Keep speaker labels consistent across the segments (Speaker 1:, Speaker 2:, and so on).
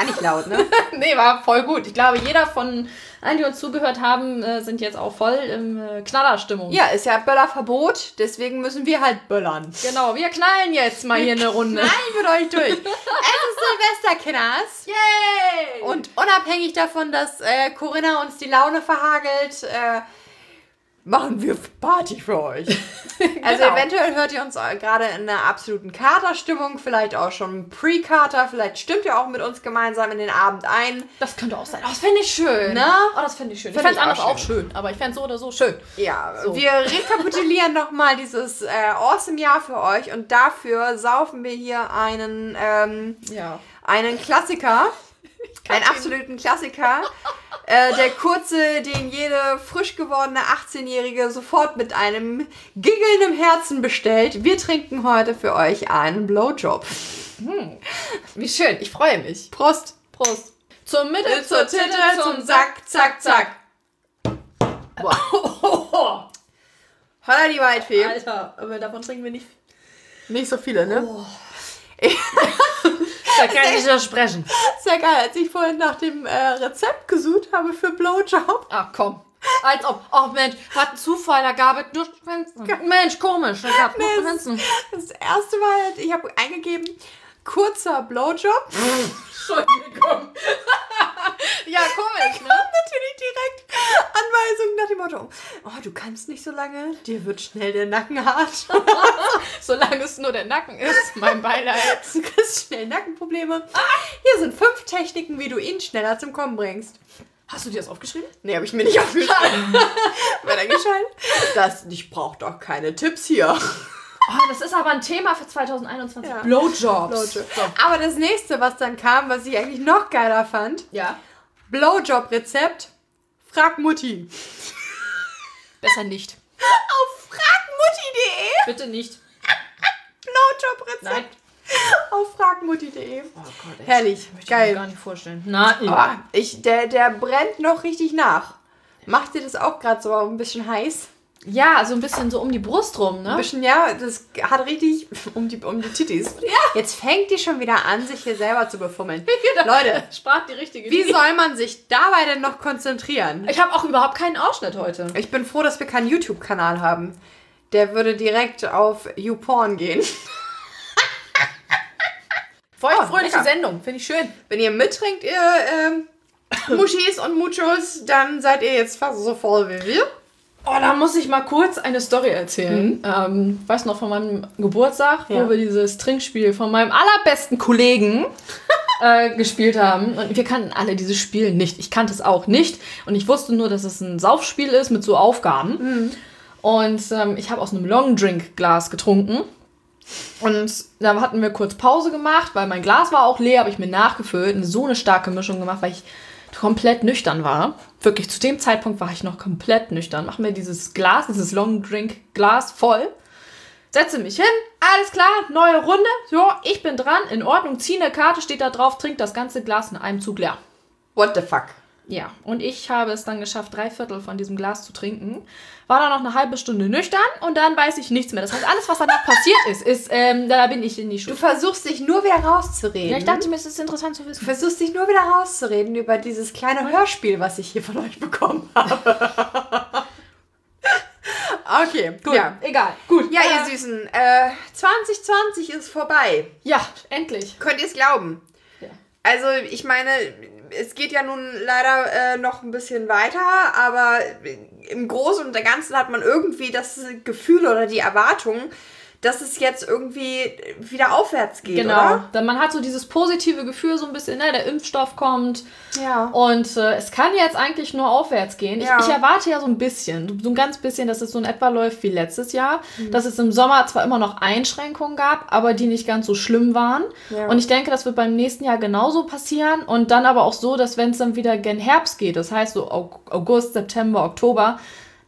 Speaker 1: gar nicht laut, ne?
Speaker 2: nee, war voll gut. Ich glaube, jeder von allen, die uns zugehört haben, äh, sind jetzt auch voll in äh, Knallerstimmung.
Speaker 1: Ja, ist ja Böllerverbot, deswegen müssen wir halt böllern.
Speaker 2: Genau, wir knallen jetzt mal hier eine Runde.
Speaker 1: Nein, mit euch durch. es ist Silvester, Kinders.
Speaker 2: Yay!
Speaker 1: Und unabhängig davon, dass äh, Corinna uns die Laune verhagelt, äh, machen wir Party für euch. Also
Speaker 2: Genau.
Speaker 1: eventuell hört ihr uns gerade in einer absoluten Katerstimmung, vielleicht auch schon Pre-Kater, vielleicht stimmt ihr auch mit uns gemeinsam in den Abend ein.
Speaker 2: Das könnte auch sein. Oh, das fände ich schön.
Speaker 1: Na?
Speaker 2: Oh, das fände ich schön.
Speaker 1: Fänd
Speaker 2: ich fände es
Speaker 1: auch
Speaker 2: anders auch schön, aber ich fände es so oder so schön.
Speaker 1: Ja,
Speaker 2: So.
Speaker 1: wir rekapitulieren nochmal dieses äh, awesome Jahr für euch und dafür saufen wir hier einen, ähm,
Speaker 2: Ja.
Speaker 1: einen Klassiker, einen absoluten Klassiker. äh, der kurze, den jede frisch gewordene 18-Jährige sofort mit einem Giggeln im Herzen bestellt. Wir trinken heute für euch einen Blowjob.
Speaker 2: Wie schön. Ich freue mich.
Speaker 1: Prost!
Speaker 2: Prost. Zur Mitte,
Speaker 1: Zur Titte, zum Sack, zack, zack.
Speaker 2: Oh,
Speaker 1: Holla die Waldfee.
Speaker 2: Alter, aber davon trinken wir nicht.
Speaker 1: Nicht so viele, ne?
Speaker 2: Da kann ich nicht sprechen.
Speaker 1: Sehr geil, als ich vorhin nach dem äh, Rezept gesucht habe für Blowjob.
Speaker 2: Ach komm. Als ob. Oh Mensch, hat ein Zufall, da gab es nur Schwänzen. Mensch, komisch, da gab es nur Schwänzen.
Speaker 1: Das erste Mal, ich habe eingegeben, kurzer Blowjob.
Speaker 2: Entschuldigung. ja, komisch, ne?
Speaker 1: Natürlich direkt Anweisungen nach dem Motto, oh, du kannst nicht so lange, dir wird schnell der Nacken hart.
Speaker 2: Solange es nur der Nacken ist, mein Beileid.
Speaker 1: Du kriegst schnell Nackenprobleme. Hier sind fünf Techniken, wie du ihn schneller zum Kommen bringst.
Speaker 2: Hast du dir das aufgeschrieben?
Speaker 1: Nee, habe ich mir nicht aufgeschrieben. Weitergeschaltet. Das, ich brauche doch keine Tipps hier.
Speaker 2: Oh, das ist aber ein Thema für 2021.
Speaker 1: Ja.
Speaker 2: Blowjobs.
Speaker 1: Blowjob. Aber das nächste, was dann kam, was ich eigentlich noch geiler fand,
Speaker 2: Ja.
Speaker 1: Blowjob-Rezept, frag Mutti.
Speaker 2: Besser nicht.
Speaker 1: Auf fragmutti.de
Speaker 2: Bitte nicht.
Speaker 1: Blowjob-Rezept auf fragmutti.de.
Speaker 2: Oh Gott.
Speaker 1: Herrlich,
Speaker 2: Möchte ich mir
Speaker 1: geil.
Speaker 2: gar nicht vorstellen. Nein.
Speaker 1: Ah, ich, der, der brennt noch richtig nach. Macht dir das auch gerade so ein bisschen heiß?
Speaker 2: Ja, so ein bisschen so um die Brust rum,
Speaker 1: Ein
Speaker 2: ne?
Speaker 1: bisschen, ja, das hat richtig um die, um die Tittis. Jetzt fängt die schon wieder an, sich hier selber zu befummeln. Leute,
Speaker 2: Sprach die richtige
Speaker 1: wie soll man sich dabei denn noch konzentrieren?
Speaker 2: Ich habe auch überhaupt keinen Ausschnitt heute.
Speaker 1: Ich bin froh, dass wir keinen YouTube-Kanal haben. Der würde direkt auf YouPorn gehen.
Speaker 2: Feuchtfröhliche
Speaker 1: lecker.
Speaker 2: Sendung, finde ich schön.
Speaker 1: Wenn ihr mittrinkt, ihr ähm, Muschis und Muchos, dann seid ihr jetzt fast so voll wie wir.
Speaker 2: Oh, da muss ich mal kurz eine Story erzählen. Ähm, weißt du noch von meinem Geburtstag,
Speaker 1: Ja.
Speaker 2: wo wir dieses Trinkspiel von meinem allerbesten Kollegen äh, gespielt haben. Und wir kannten alle dieses Spiel nicht. Ich kannte es auch nicht. Und ich wusste nur, dass es ein Saufspiel ist mit so Aufgaben. Und ähm, ich habe aus einem Longdrink-Glas getrunken. Und da hatten wir kurz Pause gemacht, weil mein Glas war auch leer, habe ich mir nachgefüllt und so eine starke Mischung gemacht, weil ich komplett nüchtern war. Wirklich, zu dem Zeitpunkt war ich noch komplett nüchtern. Mach mir dieses Glas, dieses Long Drink Glas voll. Setze mich hin, alles klar, neue Runde. So, ich bin dran, in Ordnung, ziehe eine Karte, steht da drauf, trink das ganze Glas in einem Zug leer.
Speaker 1: What the fuck?
Speaker 2: Ja, und ich habe es dann geschafft, drei Viertel von diesem Glas zu trinken. War dann noch eine halbe Stunde nüchtern und dann weiß ich nichts mehr. Das heißt, alles, was danach passiert ist, ist, ähm, da bin ich in die
Speaker 1: Du
Speaker 2: Schule.
Speaker 1: versuchst dich nur wieder rauszureden.
Speaker 2: Ja, ich dachte mir, es ist interessant zu
Speaker 1: du
Speaker 2: wissen.
Speaker 1: versuchst dich nur wieder rauszureden über dieses kleine Hörspiel, was ich hier von euch bekommen habe. okay,
Speaker 2: Gut,
Speaker 1: Ja,
Speaker 2: egal. Gut.
Speaker 1: ja
Speaker 2: äh,
Speaker 1: ihr Süßen, äh, 2020 ist vorbei.
Speaker 2: Ja, endlich.
Speaker 1: Könnt ihr es glauben?
Speaker 2: Ja.
Speaker 1: Also, ich meine, es geht ja nun leider äh, noch ein bisschen weiter, aber im Großen und Ganzen hat man irgendwie das Gefühl oder die Erwartung, dass es jetzt irgendwie wieder aufwärts geht,
Speaker 2: Genau.
Speaker 1: oder?
Speaker 2: Dann man hat so dieses positive Gefühl, so ein bisschen, ne, der Impfstoff kommt
Speaker 1: Ja.
Speaker 2: und äh, es kann jetzt eigentlich nur aufwärts gehen.
Speaker 1: Ja.
Speaker 2: Ich, ich erwarte ja so ein bisschen, so ein ganz bisschen, dass es so in etwa läuft wie letztes Jahr,
Speaker 1: Mhm.
Speaker 2: dass es im Sommer zwar immer noch Einschränkungen gab, aber die nicht ganz so schlimm waren.
Speaker 1: Ja.
Speaker 2: Und ich denke, das wird beim nächsten Jahr genauso passieren und dann aber auch so, dass wenn es dann wieder gen Herbst geht, das heißt so Au- August, September, Oktober,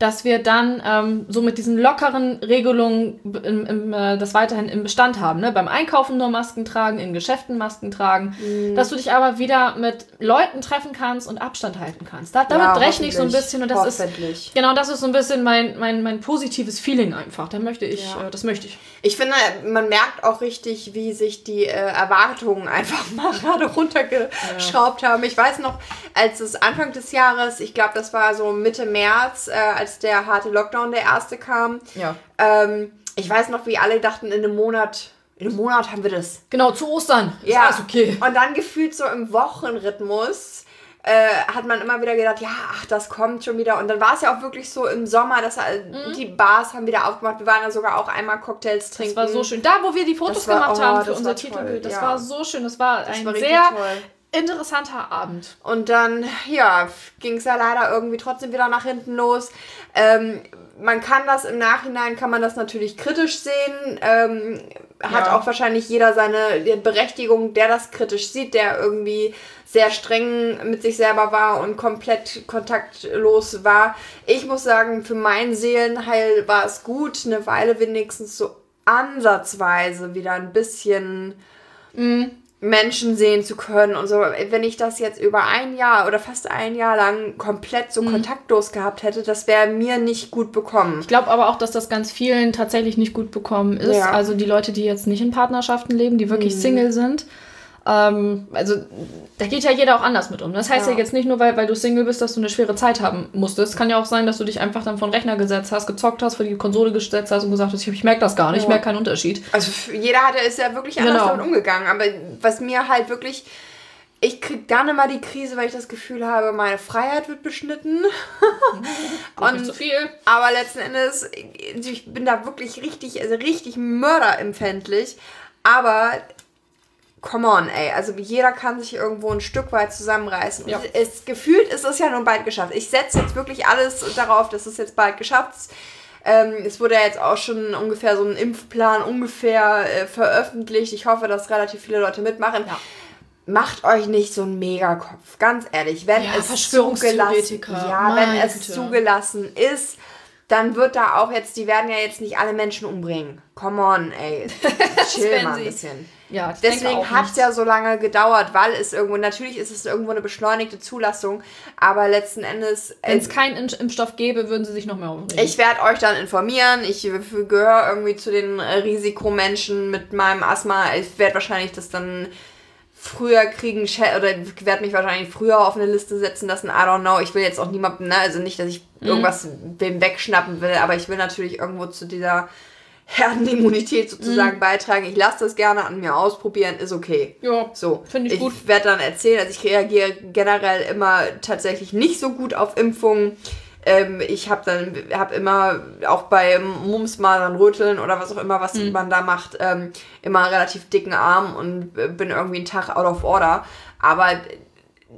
Speaker 2: dass wir dann ähm, so mit diesen lockeren Regelungen im, im, äh, das weiterhin im Bestand haben. Ne? Beim Einkaufen nur Masken tragen, in Geschäften Masken tragen,
Speaker 1: Mhm.
Speaker 2: dass du dich aber wieder mit Leuten treffen kannst und Abstand halten kannst. Da, damit
Speaker 1: Ja,
Speaker 2: rechne ich so ein bisschen und das ist genau das ist so ein bisschen mein, mein, mein positives Feeling einfach. Da möchte ich,
Speaker 1: Ja.
Speaker 2: äh, das möchte ich.
Speaker 1: Ich finde, man merkt auch richtig, wie sich die äh, Erwartungen einfach mal gerade runtergeschraubt haben. Ich weiß noch, als es Anfang des Jahres, ich glaube, das war so Mitte März, äh, als der harte Lockdown der erste kam.
Speaker 2: Ja.
Speaker 1: Ähm, ich weiß noch, wie alle dachten, in einem Monat, in einem Monat haben wir das.
Speaker 2: Genau, zu Ostern. Ist
Speaker 1: Ja,
Speaker 2: alles okay.
Speaker 1: Und dann gefühlt so im Wochenrhythmus äh, hat man immer wieder gedacht, ja, ach, das kommt schon wieder. Und dann war es ja auch wirklich so im Sommer, dass äh, die Bars haben wieder aufgemacht. Wir waren ja sogar auch einmal Cocktails trinken.
Speaker 2: Mhm. Das war so schön. Da, wo wir die Fotos
Speaker 1: war-
Speaker 2: gemacht
Speaker 1: oh,
Speaker 2: haben für unser Titelbild, das
Speaker 1: ja.
Speaker 2: war so schön. Das war
Speaker 1: Das
Speaker 2: ein
Speaker 1: war
Speaker 2: sehr
Speaker 1: toll.
Speaker 2: Interessanter Abend.
Speaker 1: Und dann, ja, ging es ja leider irgendwie trotzdem wieder nach hinten los. Ähm, man kann das im Nachhinein, kann man das natürlich kritisch sehen. Ähm, hat
Speaker 2: Ja.
Speaker 1: auch wahrscheinlich jeder seine Berechtigung, der das kritisch sieht, der irgendwie sehr streng mit sich selber war und komplett kontaktlos war. Ich muss sagen, für mein Seelenheil war es gut, eine Weile wenigstens so ansatzweise wieder ein bisschen Menschen sehen zu können und so. Wenn ich das jetzt über ein Jahr oder fast ein Jahr lang komplett so kontaktlos gehabt hätte, das wäre mir nicht gut bekommen.
Speaker 2: Ich glaube aber auch, dass das ganz vielen tatsächlich nicht gut bekommen ist.
Speaker 1: Ja.
Speaker 2: Also die Leute, die jetzt nicht in Partnerschaften leben, die
Speaker 1: Mhm.
Speaker 2: wirklich Single sind. Ähm, also da geht ja jeder auch anders mit um. Das heißt ja,
Speaker 1: Ja.
Speaker 2: jetzt nicht nur, weil, weil du Single bist, dass du eine schwere Zeit haben musstest. Kann ja auch sein, dass du dich einfach dann vor den Rechner gesetzt hast, gezockt hast, vor die Konsole gesetzt hast und gesagt hast, ich, ich merke das gar nicht, ich
Speaker 1: Ja.
Speaker 2: merke keinen Unterschied.
Speaker 1: Also jeder hat, ist ja wirklich anders
Speaker 2: Genau.
Speaker 1: damit umgegangen. Aber was mir halt wirklich. Ich krieg dann immer die Krise, weil ich das Gefühl habe, meine Freiheit wird beschnitten.
Speaker 2: Und nicht zu viel.
Speaker 1: Aber letzten Endes, ich bin da wirklich richtig, also richtig mörderempfindlich. Aber come on, ey. Also jeder kann sich irgendwo ein Stück weit zusammenreißen.
Speaker 2: Ja.
Speaker 1: Es gefühlt ist es ja nun bald geschafft. Ich setze jetzt wirklich alles darauf, dass es jetzt bald geschafft ist. Ähm, es wurde ja jetzt auch schon ungefähr so ein Impfplan ungefähr äh, veröffentlicht. Ich hoffe, dass relativ viele Leute mitmachen.
Speaker 2: Ja.
Speaker 1: Macht euch nicht so einen Megakopf, ganz ehrlich. Wenn
Speaker 2: Ja,
Speaker 1: es zugelassen, ja, wenn es zugelassen ist, dann wird da auch jetzt, die werden ja jetzt nicht alle Menschen umbringen. Come on, ey. Chill mal ein bisschen.
Speaker 2: Ja,
Speaker 1: Deswegen hat es ja so lange gedauert, weil es irgendwo, natürlich ist es irgendwo eine beschleunigte Zulassung, aber letzten Endes,
Speaker 2: Wenn
Speaker 1: äh,
Speaker 2: es keinen Impf- Impfstoff gäbe, würden sie sich noch mehr aufregen.
Speaker 1: ich werde euch dann informieren. Ich gehöre irgendwie zu den äh, Risikomenschen mit meinem Asthma. Ich werde wahrscheinlich das dann früher kriegen oder werde mich wahrscheinlich früher auf eine Liste setzen lassen. I don't know. Ich will jetzt auch niemandem, ne, also nicht, dass ich
Speaker 2: Mhm.
Speaker 1: irgendwas wem wegschnappen will, aber ich will natürlich irgendwo zu dieser Herdenimmunität sozusagen beitragen. Ich lasse das gerne an mir ausprobieren, ist okay.
Speaker 2: Mhm. Ja,
Speaker 1: So,
Speaker 2: Finde ich gut.
Speaker 1: werde dann erzählen, also ich reagiere generell immer tatsächlich nicht so gut auf Impfungen. Ähm, ich habe dann hab immer auch bei Mumps, Masern, Röteln oder was auch immer, was
Speaker 2: Hm.
Speaker 1: man da macht, ähm, immer einen relativ dicken Arm und äh, bin irgendwie einen Tag out of order. Aber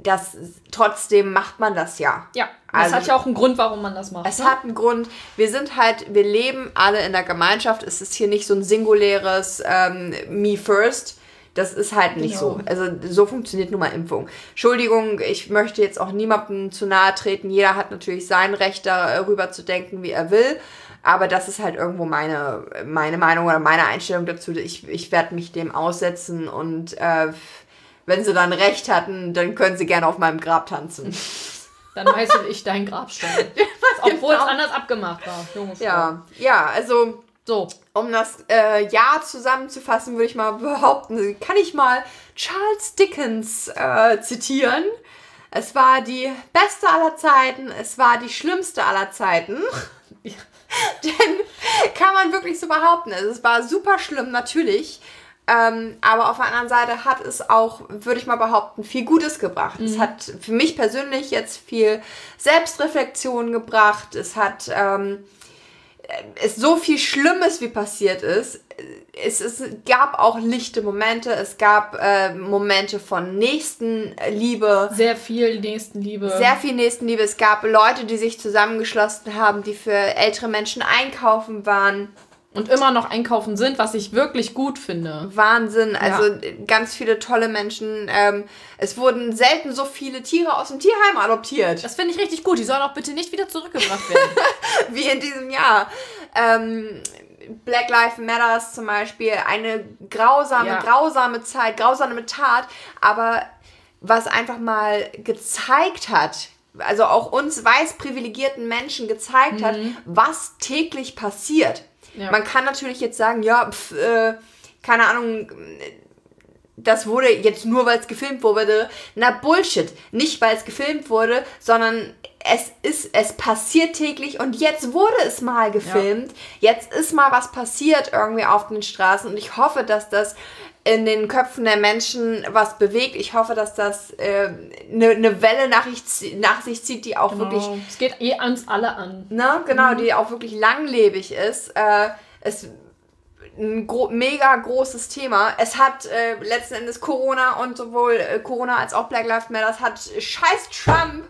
Speaker 1: das trotzdem macht man das ja.
Speaker 2: ja. Das
Speaker 1: Also-
Speaker 2: hat ja auch einen Grund, warum man das macht.
Speaker 1: Es
Speaker 2: ne?
Speaker 1: hat einen Grund. Wir sind halt, wir leben alle in der Gemeinschaft. Es ist hier nicht so ein singuläres ähm, Me First. Das ist halt nicht
Speaker 2: Genau.
Speaker 1: so. Also so funktioniert nun mal Impfung. Entschuldigung, ich möchte jetzt auch niemandem zu nahe treten. Jeder hat natürlich sein Recht darüber zu denken, wie er will. Aber das ist halt irgendwo meine, meine Meinung oder meine Einstellung dazu. Ich, ich werde mich dem aussetzen und äh, wenn sie dann recht hatten, dann können sie gerne auf meinem Grab tanzen.
Speaker 2: Dann meißel ich dein Grabstein. Obwohl es
Speaker 1: genau.
Speaker 2: anders abgemacht war. Junge Frau.
Speaker 1: Ja, ja, also
Speaker 2: So.
Speaker 1: um das äh, Jahr zusammenzufassen, würde ich mal behaupten, kann ich mal Charles Dickens äh, zitieren. Es war die beste aller Zeiten, es war die schlimmste aller Zeiten. Denn kann man wirklich so behaupten. Also es war super schlimm, natürlich. Ähm, aber auf der anderen Seite hat es auch, würde ich mal behaupten, viel Gutes gebracht. Es hat für mich persönlich jetzt viel Selbstreflexion gebracht. Es hat ähm, es so viel Schlimmes wie passiert ist. Es, es gab auch lichte Momente. Es gab äh, Momente von Nächstenliebe.
Speaker 2: Sehr viel Nächstenliebe.
Speaker 1: Sehr viel Nächstenliebe. Es gab Leute, die sich zusammengeschlossen haben, die für ältere Menschen einkaufen waren.
Speaker 2: Und immer noch einkaufen sind, was ich wirklich gut finde.
Speaker 1: Wahnsinn. Also ganz viele tolle Menschen. Ähm, es wurden selten so viele Tiere aus dem Tierheim adoptiert.
Speaker 2: Das finde ich richtig gut. Die sollen auch bitte nicht wieder zurückgebracht werden.
Speaker 1: Wie in diesem Jahr. Ähm, Black Lives Matters zum Beispiel. Eine grausame,
Speaker 2: Ja.
Speaker 1: grausame Zeit, grausame Tat. Aber was einfach mal gezeigt hat, also auch uns weiß privilegierten Menschen gezeigt hat, was täglich passiert.
Speaker 2: Ja.
Speaker 1: Man kann natürlich jetzt sagen, ja, pf, äh, keine Ahnung, das wurde jetzt nur, weil es gefilmt wurde. Na, Bullshit. Nicht, weil es gefilmt wurde, sondern es ist, es passiert täglich und jetzt wurde es mal gefilmt. Jetzt ist mal was passiert irgendwie auf den Straßen und ich hoffe, dass das in den Köpfen der Menschen was bewegt. Ich hoffe, dass das eine äh, ne Welle nach, ich, nach sich zieht, die auch wirklich
Speaker 2: Genau. Es geht eh uns alle an.
Speaker 1: Ne, genau, die auch wirklich langlebig ist. Äh, es ein gro mega großes Thema. Es hat äh, letzten Endes Corona und sowohl äh, Corona als auch Black Lives Matter hat scheiß Trump.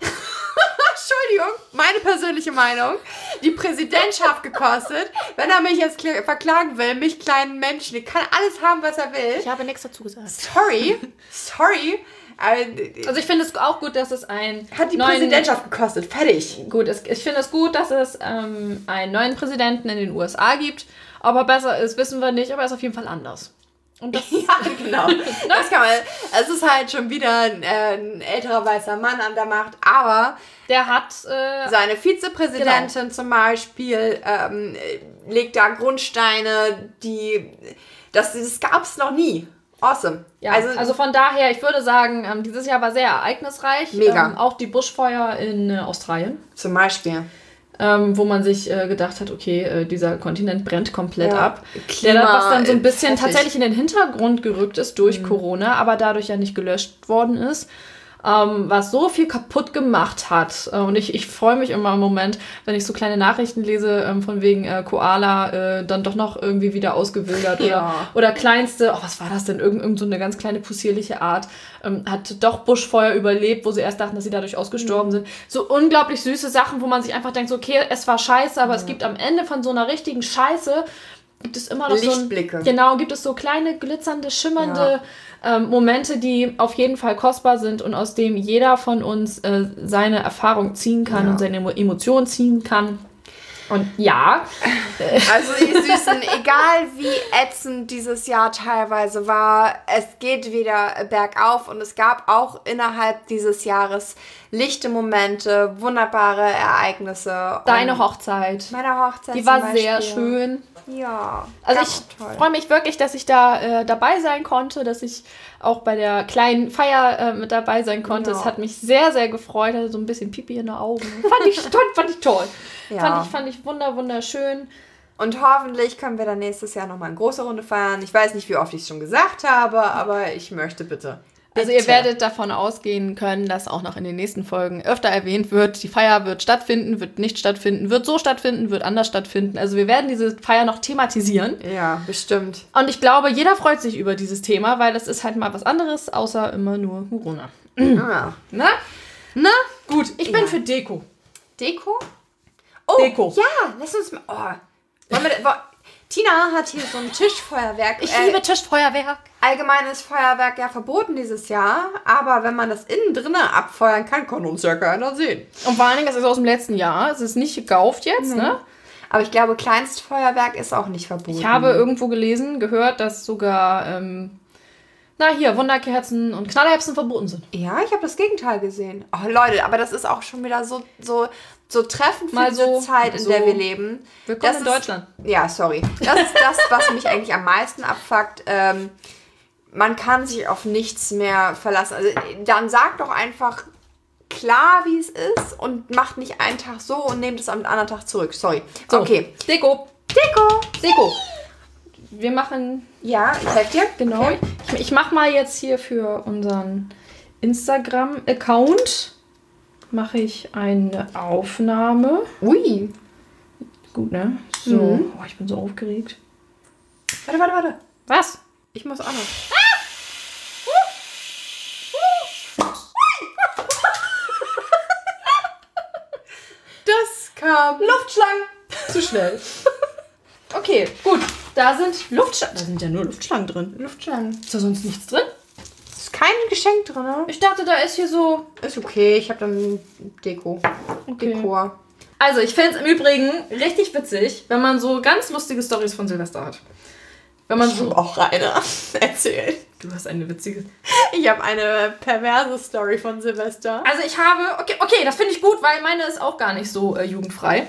Speaker 1: Entschuldigung, meine persönliche Meinung, die Präsidentschaft gekostet. Wenn er mich jetzt kl- verklagen will, mich kleinen Menschen, der kann alles haben, was er will.
Speaker 2: Ich habe nichts dazu gesagt.
Speaker 1: Sorry, sorry. Äh,
Speaker 2: Also ich finde es auch gut, dass es ein
Speaker 1: hat die Präsidentschaft gekostet. Fertig.
Speaker 2: Gut, ich finde es gut, dass es ähm, einen neuen Präsidenten in den USA gibt. Ob er besser ist, wissen wir nicht, aber er ist auf jeden Fall anders. Und das
Speaker 1: Ja, genau. Das kann man. Es ist halt schon wieder ein, äh, ein älterer weißer Mann an der Macht, aber
Speaker 2: der hat äh,
Speaker 1: seine Vizepräsidentin zum Beispiel ähm, äh, legt da Grundsteine, die. Das, das gab es noch nie. Awesome.
Speaker 2: Ja, also, von daher, ich würde sagen, ähm, dieses Jahr war sehr ereignisreich.
Speaker 1: Mega.
Speaker 2: Ähm, auch die Buschfeuer in äh, Australien,
Speaker 1: zum Beispiel.
Speaker 2: Ähm, wo man sich äh, gedacht hat, okay, äh, dieser Kontinent brennt komplett
Speaker 1: Ja.
Speaker 2: ab.
Speaker 1: Klima,
Speaker 2: Der, was dann so ein bisschen tatsächlich in den Hintergrund gerückt ist durch
Speaker 1: Mhm.
Speaker 2: Corona, aber dadurch ja nicht gelöscht worden ist. Ähm, was so viel kaputt gemacht hat. Äh, und ich, ich freue mich immer im Moment, wenn ich so kleine Nachrichten lese, ähm, von wegen äh, Koala äh, dann doch noch irgendwie wieder ausgewildert
Speaker 1: Ja.
Speaker 2: oder, oder kleinste, oh, was war das denn? Irgend, irgend so eine ganz kleine possierliche Art, ähm, hat doch Buschfeuer überlebt, wo sie erst dachten, dass sie dadurch ausgestorben
Speaker 1: Mhm.
Speaker 2: sind. So unglaublich süße Sachen, wo man sich einfach denkt, so, okay, es war scheiße, aber es gibt am Ende von so einer richtigen Scheiße, gibt es immer noch so
Speaker 1: Lichtblicke.
Speaker 2: ein, Genau, gibt es so kleine, glitzernde, schimmernde ähm, Momente, die auf jeden Fall kostbar sind und aus dem jeder von uns äh, seine Erfahrung ziehen kann
Speaker 1: Ja.
Speaker 2: und seine Emo Emotionen ziehen kann. Und ja,
Speaker 1: Also die Süßen, egal wie ätzend dieses Jahr teilweise war, es geht wieder bergauf und es gab auch innerhalb dieses Jahres lichte Momente, wunderbare Ereignisse.
Speaker 2: deine
Speaker 1: Und
Speaker 2: Hochzeit,
Speaker 1: Meine Hochzeit
Speaker 2: die
Speaker 1: zum
Speaker 2: war
Speaker 1: Beispiel.
Speaker 2: sehr schön.
Speaker 1: Ja.
Speaker 2: Also ich freue mich wirklich, dass ich da äh, dabei sein konnte, dass ich auch bei der kleinen Feier äh, mit dabei sein konnte.
Speaker 1: Ja.
Speaker 2: Es hat mich sehr, sehr gefreut, hatte so ein bisschen Pipi in den Augen. Fand ich toll, fand ich toll.
Speaker 1: Ja.
Speaker 2: Fand ich, fand ich wunder, wunderschön.
Speaker 1: Und hoffentlich können wir dann nächstes Jahr nochmal eine große Runde feiern. Ich weiß nicht, wie oft ich es schon gesagt habe, aber ich möchte bitte.
Speaker 2: Also ihr werdet davon ausgehen können, dass auch noch in den nächsten Folgen öfter erwähnt wird, die Feier wird stattfinden, wird nicht stattfinden, wird so stattfinden, wird anders stattfinden. Also wir werden diese Feier noch thematisieren.
Speaker 1: Ja, bestimmt.
Speaker 2: Und ich glaube, jeder freut sich über dieses Thema, weil es ist halt mal was anderes, außer immer nur Corona.
Speaker 1: Ah.
Speaker 2: Na?
Speaker 1: Na?
Speaker 2: Gut, ich bin
Speaker 1: Ja.
Speaker 2: für Deko.
Speaker 1: Deko? Oh,
Speaker 2: Deko.
Speaker 1: Ja, lass uns mal. Oh. Wollen wir, Tina hat hier so ein Tischfeuerwerk.
Speaker 2: Ich
Speaker 1: Äh,
Speaker 2: liebe Tischfeuerwerk.
Speaker 1: allgemeines Feuerwerk ja verboten dieses Jahr, aber wenn man das innen drinnen abfeuern kann, kann uns ja keiner sehen.
Speaker 2: Und vor allen Dingen, das ist aus dem letzten Jahr. Es ist nicht gekauft jetzt, ne?
Speaker 1: Aber ich glaube, Kleinstfeuerwerk ist auch nicht verboten.
Speaker 2: Ich habe irgendwo gelesen, gehört, dass sogar, ähm, na hier, Wunderkerzen und Knallerbsen verboten sind.
Speaker 1: Ja, ich habe das Gegenteil gesehen. Oh, Leute, aber das ist auch schon wieder so, so, so treffend für
Speaker 2: Mal
Speaker 1: diese
Speaker 2: so,
Speaker 1: Zeit, in
Speaker 2: so.
Speaker 1: der wir leben.
Speaker 2: Willkommen
Speaker 1: Das
Speaker 2: in
Speaker 1: ist-
Speaker 2: Deutschland.
Speaker 1: Ja, sorry. Das ist das, was mich eigentlich am meisten abfuckt. Ähm, man kann sich auf nichts mehr verlassen. Also dann sagt doch einfach klar, wie es ist und macht nicht einen Tag so und nehmt es am anderen Tag zurück. Sorry.
Speaker 2: So,
Speaker 1: Okay.
Speaker 2: Deko.
Speaker 1: Deko.
Speaker 2: Deko. Wir machen,
Speaker 1: Ja, ich helfe dir.
Speaker 2: genau.
Speaker 1: Okay.
Speaker 2: Ich, ich mache mal jetzt hier für unseren Instagram-Account mache ich eine Aufnahme.
Speaker 1: Ui.
Speaker 2: Gut, ne? So.
Speaker 1: Mhm.
Speaker 2: Oh, ich bin so aufgeregt.
Speaker 1: Warte, warte, warte.
Speaker 2: Was?
Speaker 1: Ich muss auch noch. Das kam
Speaker 2: Luftschlangen. Zu schnell. okay, gut. Da sind Luftschlangen. Da sind ja nur Luftschlangen drin.
Speaker 1: Luftschlangen.
Speaker 2: Ist da sonst nichts drin?
Speaker 1: Ist kein Geschenk drin, ne?
Speaker 2: Ich dachte, da ist hier so.
Speaker 1: Ist okay, ich habe dann Deko.
Speaker 2: Okay.
Speaker 1: Dekor.
Speaker 2: Also, ich finde es im Übrigen richtig witzig, wenn man so ganz lustige Stories von Silvester hat. Wenn man so.
Speaker 1: auch eine erzählt.
Speaker 2: Du hast eine witzige.
Speaker 1: Ich habe eine perverse Story von Silvester.
Speaker 2: Also ich habe, okay, okay, das finde ich gut, weil meine ist auch gar nicht so äh, jugendfrei.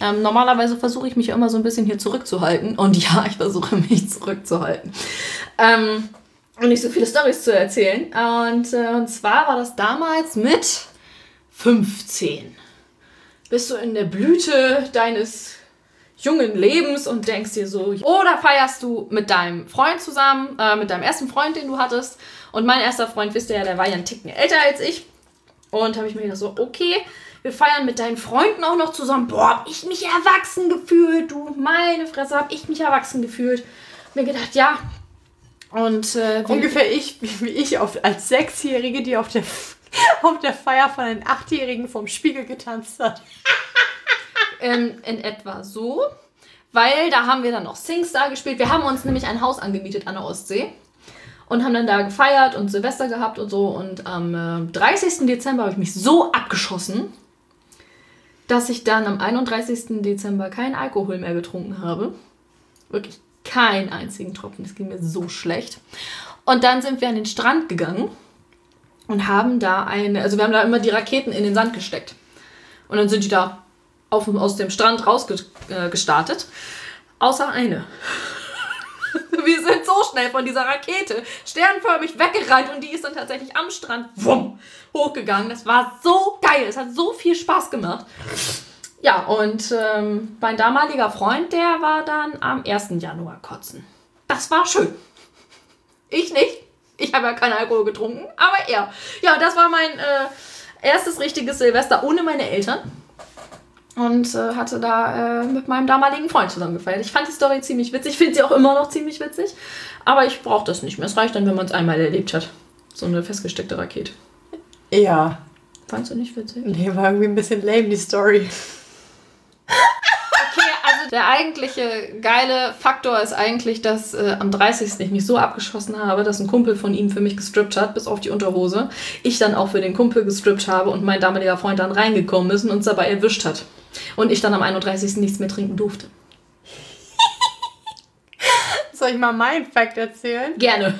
Speaker 2: Ähm, normalerweise versuche ich mich immer so ein bisschen hier zurückzuhalten. Und ja, ich versuche mich zurückzuhalten. Ähm, und nicht so viele Storys zu erzählen. Und, äh, und zwar war das damals mit 15. Bist du in der Blüte deines jungen Lebens und denkst dir so, oder feierst du mit deinem Freund zusammen, äh, mit deinem ersten Freund, den du hattest. Und mein erster Freund, wisst ihr ja, der war ja einen Ticken älter als ich. Und habe ich mir gedacht so, okay, wir feiern mit deinen Freunden auch noch zusammen. Boah, hab ich mich erwachsen gefühlt, du, meine Fresse, hab ich mich erwachsen gefühlt. Mir gedacht, ja. Und äh,
Speaker 1: Ungefähr ich, wie ich auf, als Sechsjährige, die auf der, auf der Feier von den Achtjährigen vom Spiegel getanzt hat.
Speaker 2: Ähm, in etwa so. Weil da haben wir dann noch SingStar gespielt. Wir haben uns nämlich ein Haus angemietet an der Ostsee. Und haben dann da gefeiert und Silvester gehabt und so. Und am äh, 30. Dezember habe ich mich so abgeschossen, dass ich dann am 31. Dezember keinen Alkohol mehr getrunken habe. Wirklich keinen einzigen Tropfen. Das ging mir so schlecht. Und dann sind wir an den Strand gegangen und haben da eine, also wir haben da immer die Raketen in den Sand gesteckt. Und dann sind die da auf, aus dem Strand rausgestartet. Außer eine. Wir sind so schnell von dieser Rakete sternförmig weggerannt und die ist dann tatsächlich am Strand wumm, hochgegangen. Das war so geil. Es hat so viel Spaß gemacht. Ja, und ähm, mein damaliger Freund, der war dann am 1. Januar kotzen. Das war schön. Ich nicht. Ich habe ja keinen Alkohol getrunken, aber er. Ja, das war mein äh, erstes richtiges Silvester ohne meine Eltern. Und äh, hatte da äh, mit meinem damaligen Freund zusammen gefeiert. Ich fand die Story ziemlich witzig. Ich finde sie auch immer noch ziemlich witzig. Aber ich brauche das nicht mehr. Es reicht dann, wenn man es einmal erlebt hat. So eine festgesteckte Rakete.
Speaker 1: Ja.
Speaker 2: Fandst du nicht witzig?
Speaker 1: Nee, war irgendwie ein bisschen lame, die Story.
Speaker 2: Okay, also der eigentliche geile Faktor ist eigentlich, dass äh, am 30. ich mich so abgeschossen habe, dass ein Kumpel von ihm für mich gestrippt hat, bis auf die Unterhose. Ich dann auch für den Kumpel gestrippt habe und mein damaliger Freund dann reingekommen ist und uns dabei erwischt hat. Und ich dann am 31. nichts mehr trinken durfte.
Speaker 1: Soll ich mal meinen Fact erzählen?
Speaker 2: Gerne.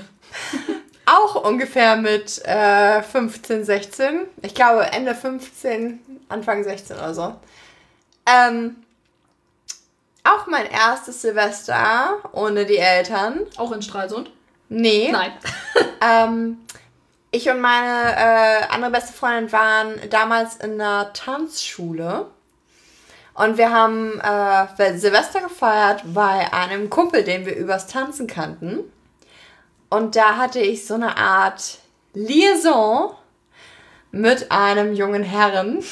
Speaker 1: Auch ungefähr mit äh, 15, 16. Ich glaube Ende 15, Anfang 16 oder so. Ähm, auch mein erstes Silvester ohne die Eltern.
Speaker 2: Auch in Stralsund?
Speaker 1: Nee.
Speaker 2: Nein.
Speaker 1: Ähm, ich und meine äh, andere beste Freundin waren damals in einer Tanzschule. Und wir haben äh, Silvester gefeiert bei einem Kumpel, den wir übers Tanzen kannten. Und da hatte ich so eine Art Liaison mit einem jungen Herren.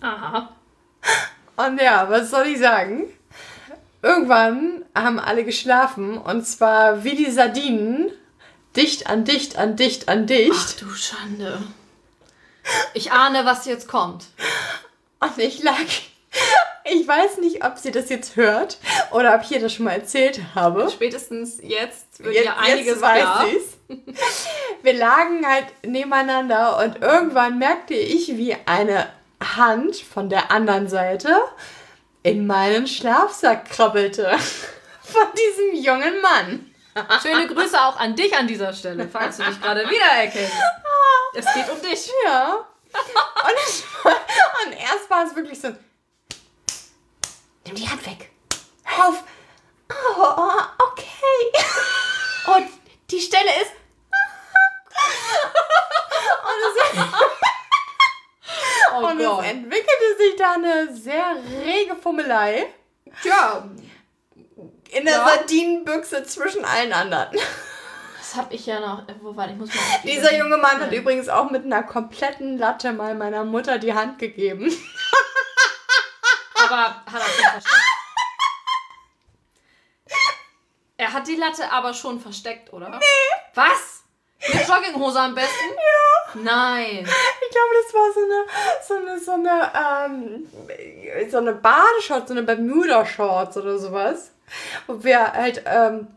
Speaker 2: Aha.
Speaker 1: Und ja, was soll ich sagen? Irgendwann haben alle geschlafen und zwar wie die Sardinen. Dicht an dicht an dicht an dicht.
Speaker 2: Ach du Schande. Ich ahne, was jetzt kommt.
Speaker 1: Und ich lag. Ich weiß nicht, ob sie das jetzt hört oder ob ich ihr das schon mal erzählt habe.
Speaker 2: Spätestens jetzt wird
Speaker 1: Jetzt-
Speaker 2: ja einiges
Speaker 1: jetzt weiß
Speaker 2: klar.
Speaker 1: sie's. Wir lagen halt nebeneinander und irgendwann merkte ich, wie eine Hand von der anderen Seite in meinen Schlafsack krabbelte. Von diesem jungen Mann.
Speaker 2: Schöne Grüße auch an dich an dieser Stelle, falls du dich gerade wiedererkennst. Es geht um dich.
Speaker 1: Ja. Und, war, und erst war es wirklich so. Nimm die Hand weg. Hör auf. Oh, oh, okay.
Speaker 2: Und die Stelle ist.
Speaker 1: Und, es,
Speaker 2: Oh
Speaker 1: und es entwickelte sich da eine sehr rege Fummelei
Speaker 2: Ja,
Speaker 1: in der
Speaker 2: Ja.
Speaker 1: Sardinenbüchse zwischen allen anderen.
Speaker 2: das hab ich ja noch. Wo war ich? muss mal.
Speaker 1: Dieser junge Mann hat übrigens auch mit einer kompletten Latte mal meiner Mutter die Hand gegeben.
Speaker 2: Aber hat er schon versteckt? Er hat die Latte aber schon versteckt, oder? Nee. Was? Mit Jogginghose am besten? Ja. Nein.
Speaker 1: Ich glaube, das war so eine, so eine, so eine, ähm, so eine Badeshorts, so eine Bermuda-Shorts oder sowas. wo wir halt ähm,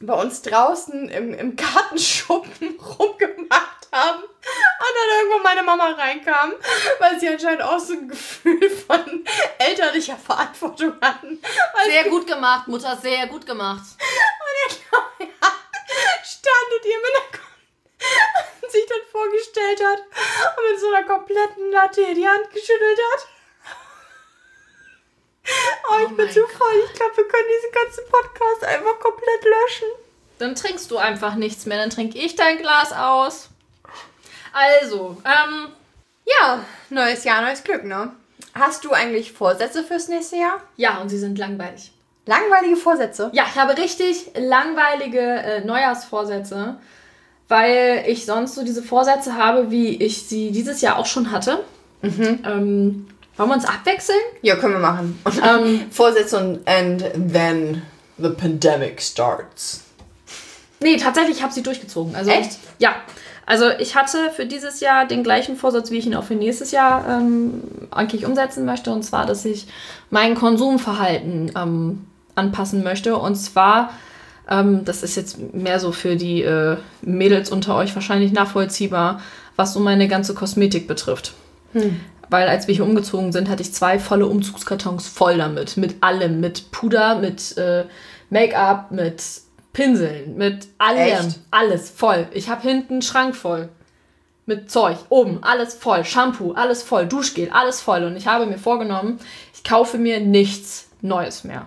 Speaker 1: bei uns draußen im, im Gartenschuppen rumgemacht haben. Und dann irgendwann meine Mama reinkam, weil sie anscheinend auch so ein Gefühl von elterlicher Verantwortung hatten. Weil
Speaker 2: Sehr gut gemacht, Mutter, sehr gut gemacht.
Speaker 1: und ihr mit einer sich dann vorgestellt hat und mit so einer kompletten Latte die Hand geschüttelt hat. Oh, ich
Speaker 2: Oh
Speaker 1: bin zu voll. Ich glaube, wir können diesen ganzen Podcast einfach komplett löschen.
Speaker 2: Dann trinkst du einfach nichts mehr, dann trinke ich dein Glas aus. Also, ähm,
Speaker 1: Ja, neues Jahr, neues Glück, ne? Hast du eigentlich Vorsätze fürs nächste Jahr?
Speaker 2: ja, und sie sind langweilig.
Speaker 1: Langweilige Vorsätze?
Speaker 2: Ja, ich habe richtig langweilige äh, Neujahrsvorsätze, weil ich sonst so diese Vorsätze habe, wie ich sie dieses Jahr auch schon hatte. Ähm, wollen wir uns abwechseln?
Speaker 1: Ja, können wir machen.
Speaker 2: Ähm,
Speaker 1: Vorsätze und and then the pandemic starts.
Speaker 2: nee, tatsächlich, ich habe sie durchgezogen. Also,
Speaker 1: Echt?
Speaker 2: Ja. Also ich hatte für dieses Jahr den gleichen Vorsatz, wie ich ihn auch für nächstes Jahr ähm, eigentlich umsetzen möchte. Und zwar, dass ich mein Konsumverhalten ähm, anpassen möchte. Und zwar, ähm, das ist jetzt mehr so für die äh, Mädels unter euch wahrscheinlich nachvollziehbar, was so meine ganze Kosmetik betrifft. Weil als wir hier umgezogen sind, hatte ich zwei volle Umzugskartons voll damit. Mit allem. Mit Puder, mit äh, Make-up, mit Pinseln, mit allem.
Speaker 1: Echt?
Speaker 2: Alles voll. Ich habe hinten einen Schrank voll. Mit Zeug. Oben alles voll. Shampoo, alles voll. Duschgel, alles voll. Und ich habe mir vorgenommen, ich kaufe mir nichts Neues mehr.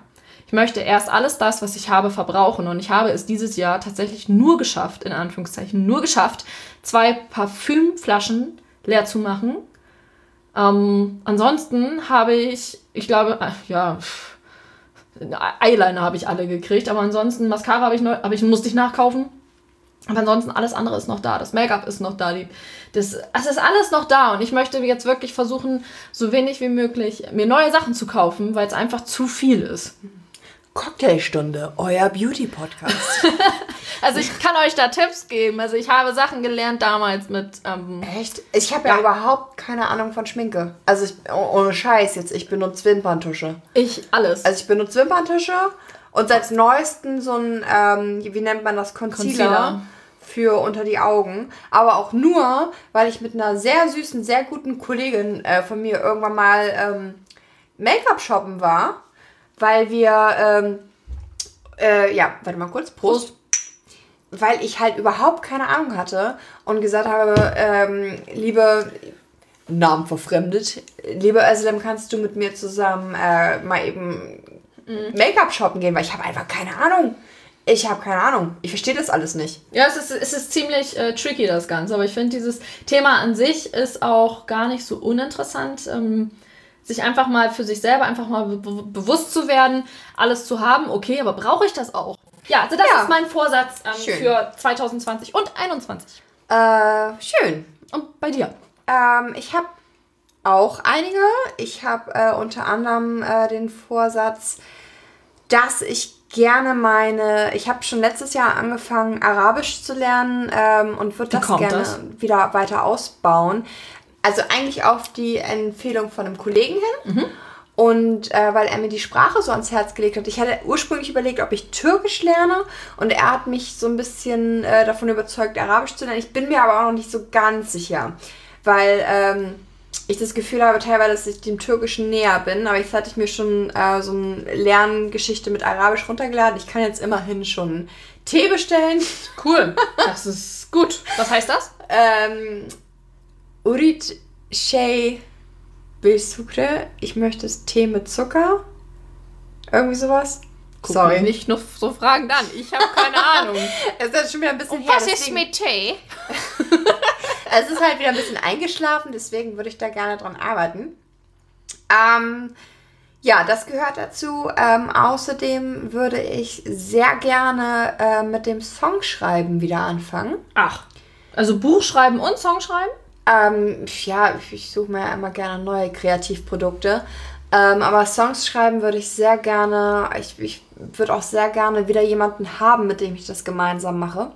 Speaker 2: Ich möchte erst alles das, was ich habe, verbrauchen. Und ich habe es dieses Jahr tatsächlich nur geschafft, in Anführungszeichen, nur geschafft, zwei Parfümflaschen leer zu machen. Ähm, ansonsten habe ich, ich glaube, äh, ja, Eyeliner habe ich alle gekriegt, aber ansonsten Mascara habe ich, neu, habe ich musste ich nachkaufen. Aber ansonsten alles andere ist noch da. Das Make-up ist noch da. Die, das, es ist alles noch da. Und ich möchte jetzt wirklich versuchen, so wenig wie möglich mir neue Sachen zu kaufen, weil es einfach zu viel ist.
Speaker 1: Cocktailstunde, euer Beauty-Podcast.
Speaker 2: Also ich kann euch da Tipps geben. Also ich habe Sachen gelernt damals mit. Ähm,
Speaker 1: Echt? Ich habe ja.
Speaker 2: Ja.
Speaker 1: überhaupt keine Ahnung von Schminke. Also ich, oh- ohne Scheiß jetzt, ich benutze Wimperntusche.
Speaker 2: ich alles.
Speaker 1: Also ich benutze Wimperntusche und seit neuestem so ein, ähm, wie nennt man das, Concealer,
Speaker 2: Concealer.
Speaker 1: für unter die Augen. Aber auch nur, weil ich mit einer sehr süßen, sehr guten Kollegin äh, von mir irgendwann mal ähm, Make-up shoppen war. Weil wir, ähm, äh, ja, warte mal kurz, Prost. Weil ich halt überhaupt keine Ahnung hatte und gesagt habe, ähm, liebe Namen verfremdet. Liebe Özlem, kannst du mit mir zusammen äh, mal eben Make-up shoppen gehen? Weil ich habe einfach keine Ahnung. Ich habe keine Ahnung. Ich verstehe das alles nicht.
Speaker 2: Ja, es ist, es ist ziemlich äh, tricky, das Ganze. Aber ich finde, dieses Thema an sich ist auch gar nicht so uninteressant. Ähm, sich einfach mal für sich selber einfach mal be be- bewusst zu werden, alles zu haben. Okay, aber brauche ich das auch? Ja, also das
Speaker 1: Ja.
Speaker 2: ist mein Vorsatz ähm, für 2020 und 2021.
Speaker 1: Äh, schön.
Speaker 2: Und bei dir?
Speaker 1: Ähm, ich habe auch einige. Ich habe äh, unter anderem äh, den Vorsatz, dass ich gerne meine, ich habe schon letztes Jahr angefangen, Arabisch zu lernen ähm, und würde das gerne
Speaker 2: das?
Speaker 1: wieder weiter ausbauen. Also eigentlich auf die Empfehlung von einem Kollegen hin.
Speaker 2: Mhm.
Speaker 1: Und äh, weil er mir die Sprache so ans Herz gelegt hat. Ich hatte ursprünglich überlegt, ob ich Türkisch lerne. Und er hat mich so ein bisschen äh, davon überzeugt, Arabisch zu lernen. Ich bin mir aber auch noch nicht so ganz sicher. Weil ähm, ich das Gefühl habe teilweise, dass ich dem Türkischen näher bin. Aber jetzt hatte ich mir schon äh, so eine Lerngeschichte mit Arabisch runtergeladen. Ich kann jetzt immerhin schon Tee bestellen.
Speaker 2: Cool. Das ist gut. Was heißt das?
Speaker 1: Ähm, Urit Shay Bilsukre. Ich möchte es Tee mit Zucker. Irgendwie sowas.
Speaker 2: Guck mich nicht noch so Fragen an. Ich habe keine Ahnung.
Speaker 1: Es ist schon wieder ein bisschen her. deswegen-
Speaker 2: Tee?
Speaker 1: Es ist halt wieder ein bisschen eingeschlafen, deswegen würde ich da gerne dran arbeiten. Ähm, ja, das gehört dazu. Ähm, außerdem würde ich sehr gerne äh, mit dem Songschreiben wieder anfangen.
Speaker 2: Ach. Also Buch schreiben und Song schreiben?
Speaker 1: Ähm, ja, ich suche mir ja immer gerne neue Kreativprodukte. Ähm, aber Songs schreiben würde ich sehr gerne. Ich, ich würde auch sehr gerne wieder jemanden haben, mit dem ich das gemeinsam mache.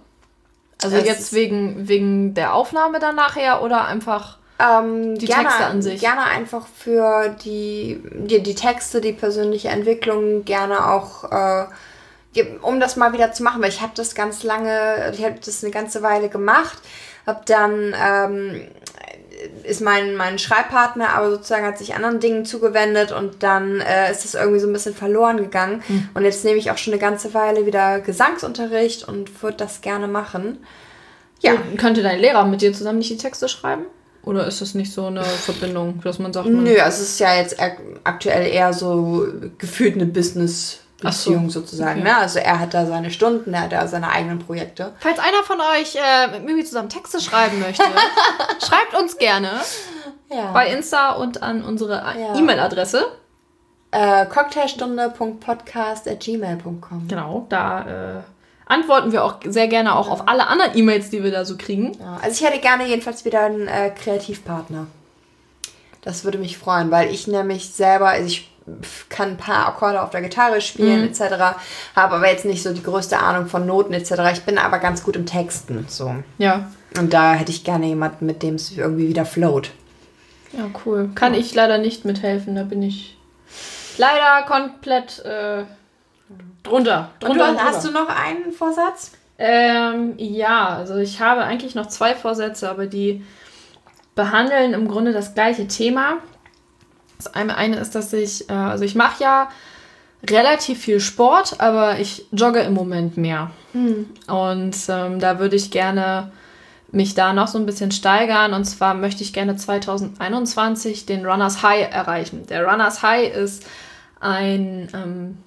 Speaker 2: Also
Speaker 1: Es
Speaker 2: jetzt wegen, wegen der Aufnahme dann nachher oder einfach
Speaker 1: Ähm,
Speaker 2: Die
Speaker 1: gerne,
Speaker 2: Texte an sich.
Speaker 1: Gerne einfach für die, die, die Texte, die persönliche Entwicklung, gerne auch, äh, um das mal wieder zu machen, weil ich habe das ganz lange, ich habe das eine ganze Weile gemacht, habe dann, ähm, ist mein, mein Schreibpartner aber sozusagen hat sich anderen Dingen zugewendet und dann äh, ist das irgendwie so ein bisschen verloren gegangen. Und jetzt nehme ich auch schon eine ganze Weile wieder Gesangsunterricht und würde das gerne machen. Ja.
Speaker 2: Könnte dein Lehrer mit dir zusammen nicht die Texte schreiben? Oder ist das nicht so eine Verbindung, dass man sagt, man,
Speaker 1: Nö, also es ist ja jetzt ak- aktuell eher so gefühlt eine Business-Beziehung
Speaker 2: Ach so,
Speaker 1: sozusagen.
Speaker 2: okay.
Speaker 1: Ne? Also er hat da seine Stunden, er hat da seine eigenen Projekte.
Speaker 2: Falls einer von euch äh, mit Mimi zusammen Texte schreiben möchte, schreibt uns gerne
Speaker 1: Ja.
Speaker 2: bei Insta und an unsere
Speaker 1: Ja.
Speaker 2: E-Mail-Adresse.
Speaker 1: äh, cocktailstunde.podcast.gmail.com
Speaker 2: Genau, da äh, antworten wir auch sehr gerne auch auf alle anderen E-Mails, die wir da so kriegen.
Speaker 1: Ja, also ich hätte gerne jedenfalls wieder einen äh, Kreativpartner. Das würde mich freuen, weil ich nämlich selber, also ich kann ein paar Akkorde auf der Gitarre spielen etc., habe aber jetzt nicht so die größte Ahnung von Noten etc. Ich bin aber ganz gut im Texten so.
Speaker 2: Ja.
Speaker 1: Und da hätte ich gerne jemanden, mit dem es irgendwie wieder float.
Speaker 2: Ja, cool. Kann ich leider nicht mithelfen, da bin ich leider komplett äh, drunter.
Speaker 1: Und
Speaker 2: drunter
Speaker 1: du,
Speaker 2: und
Speaker 1: hast du noch einen Vorsatz?
Speaker 2: Ähm, ja, also ich habe eigentlich noch zwei Vorsätze, aber die behandeln im Grunde das gleiche Thema. Das eine, ist, dass ich, äh, also ich mache ja relativ viel Sport, aber ich jogge im Moment mehr. Und ähm, da würde ich gerne mich da noch so ein bisschen steigern. Und zwar möchte ich gerne 2021 den Runners High erreichen. Der Runners High ist ein ähm,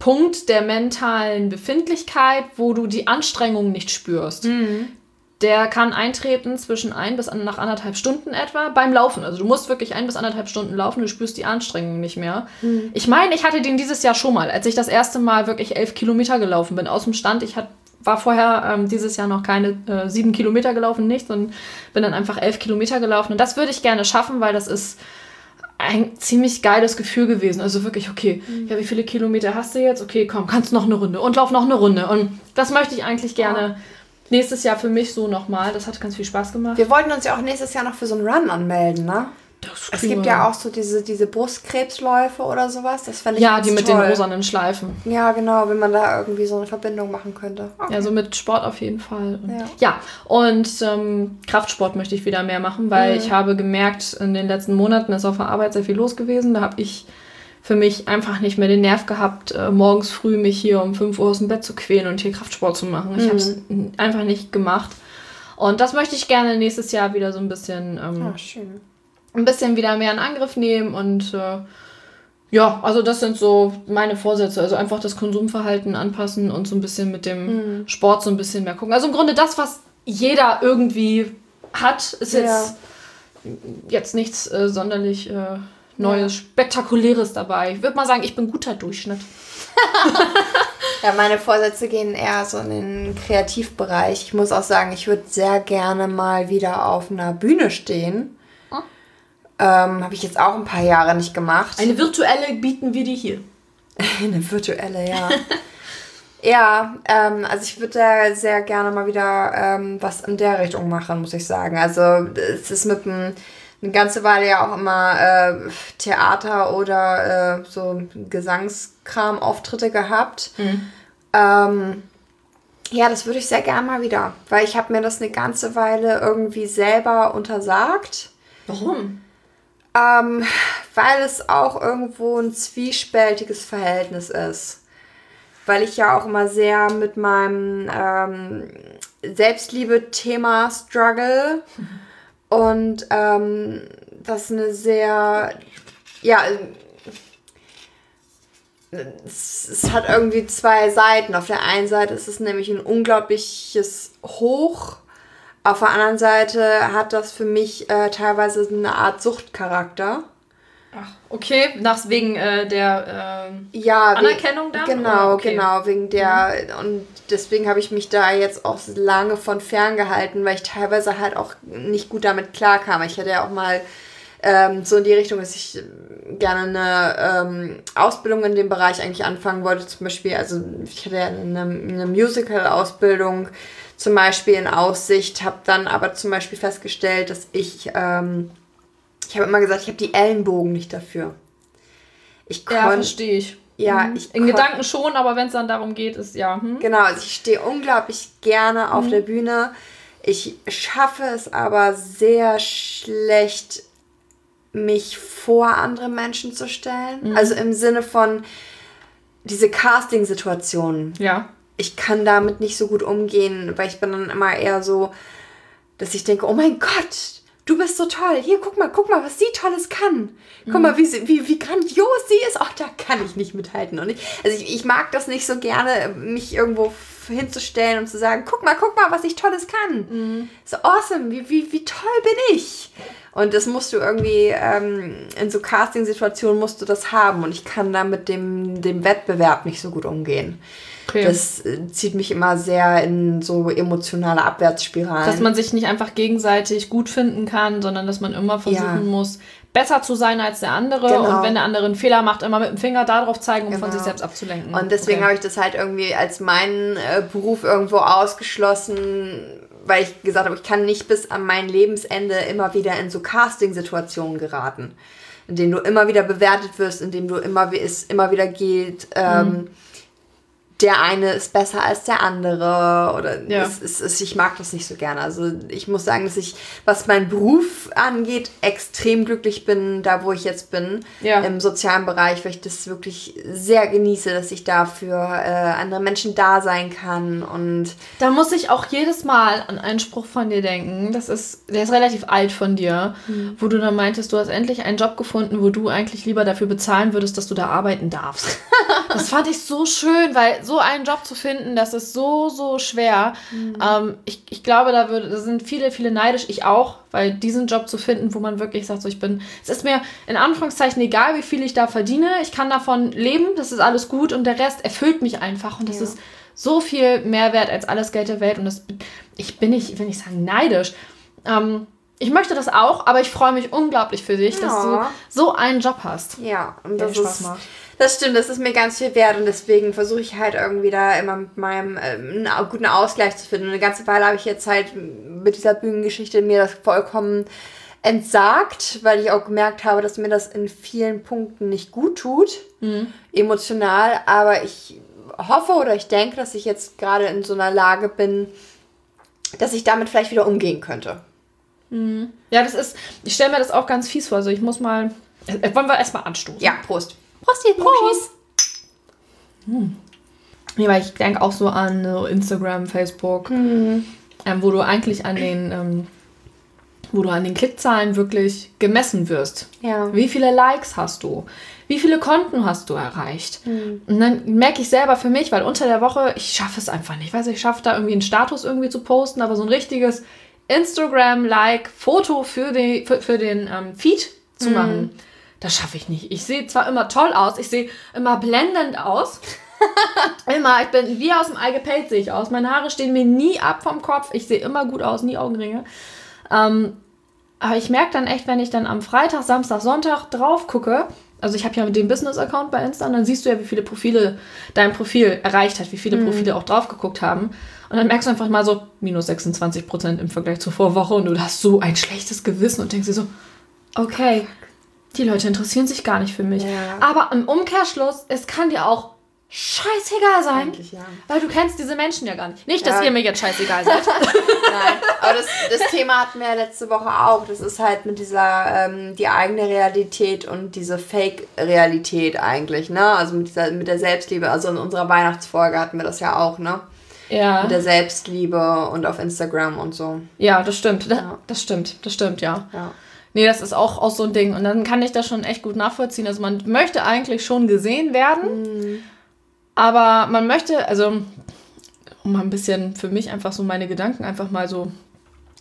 Speaker 2: Punkt der mentalen Befindlichkeit, wo du die Anstrengung nicht spürst. Der kann eintreten zwischen ein bis an, nach anderthalb Stunden etwa beim Laufen. Also du musst wirklich ein bis anderthalb Stunden laufen, du spürst die Anstrengung nicht mehr. Ich meine, ich hatte den dieses Jahr schon mal, als ich das erste Mal wirklich elf Kilometer gelaufen bin aus dem Stand. Ich hat, war vorher ähm, dieses Jahr noch keine äh, sieben Kilometer gelaufen, nichts und bin dann einfach elf Kilometer gelaufen. Und das würde ich gerne schaffen, weil das ist ein ziemlich geiles Gefühl gewesen. Also wirklich, okay, ja, wie viele Kilometer hast du jetzt? Okay, komm, kannst noch eine Runde und lauf noch eine Runde. Und das möchte ich eigentlich gerne nächstes Jahr für mich so nochmal. Das hat ganz viel Spaß gemacht.
Speaker 1: Wir wollten uns ja auch nächstes Jahr noch für so einen Run anmelden, ne?
Speaker 2: Das
Speaker 1: Es gibt ja auch so diese, diese Brustkrebsläufe oder sowas. Das fände ich
Speaker 2: Ja, die mit
Speaker 1: toll.
Speaker 2: den rosanen Schleifen.
Speaker 1: Ja, genau, wenn man da irgendwie so eine Verbindung machen könnte. Okay.
Speaker 2: Ja, so mit Sport auf jeden Fall. Und,
Speaker 1: Ja.
Speaker 2: ja. und ähm, Kraftsport möchte ich wieder mehr machen, weil ich habe gemerkt, in den letzten Monaten ist auf der Arbeit sehr viel los gewesen. Da habe ich für mich einfach nicht mehr den Nerv gehabt, äh, morgens früh mich hier um 5 Uhr aus dem Bett zu quälen und hier Kraftsport zu machen. Ich habe es einfach nicht gemacht. Und das möchte ich gerne nächstes Jahr wieder so ein bisschen, ähm,
Speaker 1: Ah, schön.
Speaker 2: ein bisschen wieder mehr in Angriff nehmen und äh, ja, also das sind so meine Vorsätze. Also einfach das Konsumverhalten anpassen und so ein bisschen mit dem Sport so ein bisschen mehr gucken. Also im Grunde das, was jeder irgendwie hat, ist jetzt, jetzt nichts äh, sonderlich äh, Neues. Spektakuläres dabei. Ich würde mal sagen, ich bin guter Durchschnitt.
Speaker 1: Ja, meine Vorsätze gehen eher so in den Kreativbereich. Ich muss auch sagen, ich würde sehr gerne mal wieder auf einer Bühne stehen.
Speaker 2: Ah.
Speaker 1: Ähm, Habe ich jetzt auch ein paar Jahre nicht gemacht.
Speaker 2: Eine virtuelle bieten wir dir hier.
Speaker 1: Eine virtuelle, ja. ja, ähm, also ich würde da sehr gerne mal wieder ähm, was in der Richtung machen, muss ich sagen. Also es ist mit dem eine ganze Weile ja auch immer äh, Theater oder äh, so Gesangskram-Auftritte gehabt. Ähm, ja, das würde ich sehr gerne mal wieder, weil ich habe mir das eine ganze Weile irgendwie selber untersagt.
Speaker 2: Warum?
Speaker 1: Ähm, weil es auch irgendwo ein zwiespältiges Verhältnis ist. Weil ich ja auch immer sehr mit meinem ähm, Selbstliebe-Thema struggle. Und ähm, das eine sehr, ja, es, es hat irgendwie zwei Seiten. Auf der einen Seite ist es nämlich ein unglaubliches Hoch. Auf der anderen Seite hat das für mich äh, teilweise eine Art Suchtcharakter.
Speaker 2: Ach, okay, nach wegen äh, der ähm,
Speaker 1: Ja,
Speaker 2: Anerkennung dann?
Speaker 1: Genau?
Speaker 2: Okay. Mhm.
Speaker 1: genau, wegen der und deswegen habe ich mich da jetzt auch lange von ferngehalten, weil ich teilweise halt auch nicht gut damit klarkam. Ich hatte ja auch mal ähm, so in die Richtung, dass ich gerne eine ähm, Ausbildung in dem Bereich eigentlich anfangen wollte. Zum Beispiel, also ich hatte ja eine, eine Musical-Ausbildung zum Beispiel in Aussicht, habe dann aber zum Beispiel festgestellt, dass ich ähm, Ich habe immer gesagt, ich habe die Ellenbogen nicht dafür. Ich
Speaker 2: Ja,
Speaker 1: kon-
Speaker 2: verstehe ich.
Speaker 1: Ja,
Speaker 2: Mhm.
Speaker 1: ich
Speaker 2: In Gedanken schon, aber wenn es dann darum geht, ist ja. Hm?
Speaker 1: Genau, also ich stehe unglaublich gerne auf
Speaker 2: Mhm.
Speaker 1: der Bühne. Ich schaffe es aber sehr schlecht, mich vor andere Menschen zu stellen.
Speaker 2: Mhm.
Speaker 1: Also im Sinne von diese Casting-Situationen.
Speaker 2: Ja.
Speaker 1: Ich kann damit nicht so gut umgehen, weil ich bin dann immer eher so, dass ich denke, oh mein Gott, du bist so toll. Hier, guck mal, guck mal, was sie Tolles kann. Guck mal, wie, wie, wie grandios sie ist. Ach, da kann ich nicht mithalten. Und ich, also ich, ich mag das nicht so gerne, mich irgendwo hinzustellen und zu sagen, guck mal, guck mal, was ich Tolles kann. So awesome, wie, wie, wie toll bin ich. Und das musst du irgendwie, ähm, in so Casting-Situationen musst du das haben. Und ich kann da mit dem, dem Wettbewerb nicht so gut umgehen.
Speaker 2: Okay.
Speaker 1: Das äh, zieht mich immer sehr in so emotionale Abwärtsspiralen.
Speaker 2: dass man sich nicht einfach gegenseitig gut finden kann, sondern dass man immer versuchen
Speaker 1: Ja.
Speaker 2: muss, besser zu sein als der andere.
Speaker 1: Genau.
Speaker 2: Und wenn der andere einen Fehler macht, immer mit dem Finger darauf zeigen, um von
Speaker 1: Genau.
Speaker 2: sich selbst abzulenken.
Speaker 1: Und deswegen
Speaker 2: okay.
Speaker 1: habe ich das halt irgendwie als meinen äh, Beruf irgendwo ausgeschlossen, weil ich gesagt habe, ich kann nicht bis an mein Lebensende immer wieder in so Casting-Situationen geraten, in denen du immer wieder bewertet wirst, in denen du immer, wie es immer wieder geht, ähm,
Speaker 2: Mhm.
Speaker 1: Der eine ist besser als der andere oder
Speaker 2: Ja.
Speaker 1: es, es, es, ich mag das nicht so gerne. Also ich muss sagen, dass ich, was meinen Beruf angeht, extrem glücklich bin, da wo ich jetzt bin,
Speaker 2: Ja.
Speaker 1: im sozialen Bereich, weil ich das wirklich sehr genieße, dass ich da für äh, andere Menschen da sein kann und
Speaker 2: Da muss ich auch jedes Mal an einen Spruch von dir denken. Das ist, der ist relativ alt von dir,
Speaker 1: Mhm.
Speaker 2: wo du dann meintest, du hast endlich einen Job gefunden, wo du eigentlich lieber dafür bezahlen würdest, dass du da arbeiten darfst. das fand ich so schön, weil so einen Job zu finden, das ist so, so schwer.
Speaker 1: Mhm.
Speaker 2: Ähm, ich, ich glaube, da, würde, da sind viele, viele neidisch, ich auch, weil diesen Job zu finden, wo man wirklich sagt, so ich bin, es ist mir in Anführungszeichen egal, wie viel ich da verdiene, ich kann davon leben, das ist alles gut und der Rest erfüllt mich einfach und das
Speaker 1: Ja.
Speaker 2: ist so viel mehr wert als alles Geld der Welt und das, ich bin nicht, ich will nicht sagen neidisch. Ähm, ich möchte das auch, aber ich freue mich unglaublich für dich, dass du
Speaker 1: Ja.
Speaker 2: so einen Job hast.
Speaker 1: ja, und das
Speaker 2: Spaß
Speaker 1: ist,
Speaker 2: macht.
Speaker 1: Das stimmt, das ist mir ganz viel wert und deswegen versuche ich halt irgendwie da immer mit meinem ähm, einen guten Ausgleich zu finden. Und eine ganze Weile habe ich jetzt halt mit dieser Bühnengeschichte mir das vollkommen entsagt, weil ich auch gemerkt habe, dass mir das in vielen Punkten nicht gut tut, emotional, aber ich hoffe oder ich denke, dass ich jetzt gerade in so einer Lage bin, dass ich damit vielleicht wieder umgehen könnte.
Speaker 2: Ja, das ist, ich stelle mir das auch ganz fies vor. Also ich muss mal, äh, wollen wir erstmal anstoßen?
Speaker 1: Ja, Prost. Prost, ihr
Speaker 2: Prost. Ja, weil ich denke auch so an so Instagram, Facebook, ähm, wo du eigentlich an den, ähm, wo du an den Klickzahlen wirklich gemessen wirst.
Speaker 1: Ja.
Speaker 2: Wie viele Likes hast du? Wie viele Konten hast du erreicht? Und dann merke ich selber für mich, weil unter der Woche, ich schaffe es einfach nicht. Ich weiß, ich schaffe da irgendwie einen Status irgendwie zu posten, aber so ein richtiges Instagram-Like-Foto für, die, für, für den ähm, Feed zu machen, das schaffe ich nicht. Ich sehe zwar immer toll aus, ich sehe immer blendend aus. immer, ich bin wie aus dem Ei gepellt sehe ich aus. Meine Haare stehen mir nie ab vom Kopf. Ich sehe immer gut aus, nie Augenringe. Ähm, aber ich merke dann echt, wenn ich dann am Freitag, Samstag, Sonntag drauf gucke, also ich habe ja mit dem Business-Account bei Insta und dann siehst du ja, wie viele Profile dein Profil erreicht hat, wie viele Profile auch drauf geguckt haben. Und dann merkst du einfach mal so, minus 26 Prozent im Vergleich zur Vorwoche und du hast so ein schlechtes Gewissen und denkst dir so, okay, die Leute interessieren sich gar nicht für mich.
Speaker 1: Ja.
Speaker 2: Aber im Umkehrschluss, es kann dir auch scheißegal sein,
Speaker 1: Eigentlich ja.
Speaker 2: weil du kennst diese Menschen ja gar nicht. Nicht, dass
Speaker 1: Ja.
Speaker 2: ihr mir jetzt scheißegal seid.
Speaker 1: Nein, aber das, das Thema hatten wir ja letzte Woche auch. Das ist halt mit dieser, ähm, die eigene Realität und diese Fake-Realität eigentlich, ne? Also mit, dieser, mit der Selbstliebe. Also in unserer Weihnachtsfolge hatten wir das ja auch, ne?
Speaker 2: ja.
Speaker 1: Mit der Selbstliebe und auf Instagram und so.
Speaker 2: Ja, das stimmt. Das,
Speaker 1: Ja.
Speaker 2: das stimmt. Das stimmt, ja.
Speaker 1: Ja.
Speaker 2: Nee, das ist auch, auch so ein Ding. Und dann kann ich das schon echt gut nachvollziehen. Also man möchte eigentlich schon gesehen werden, aber man möchte, also um mal ein bisschen für mich einfach so meine Gedanken einfach mal so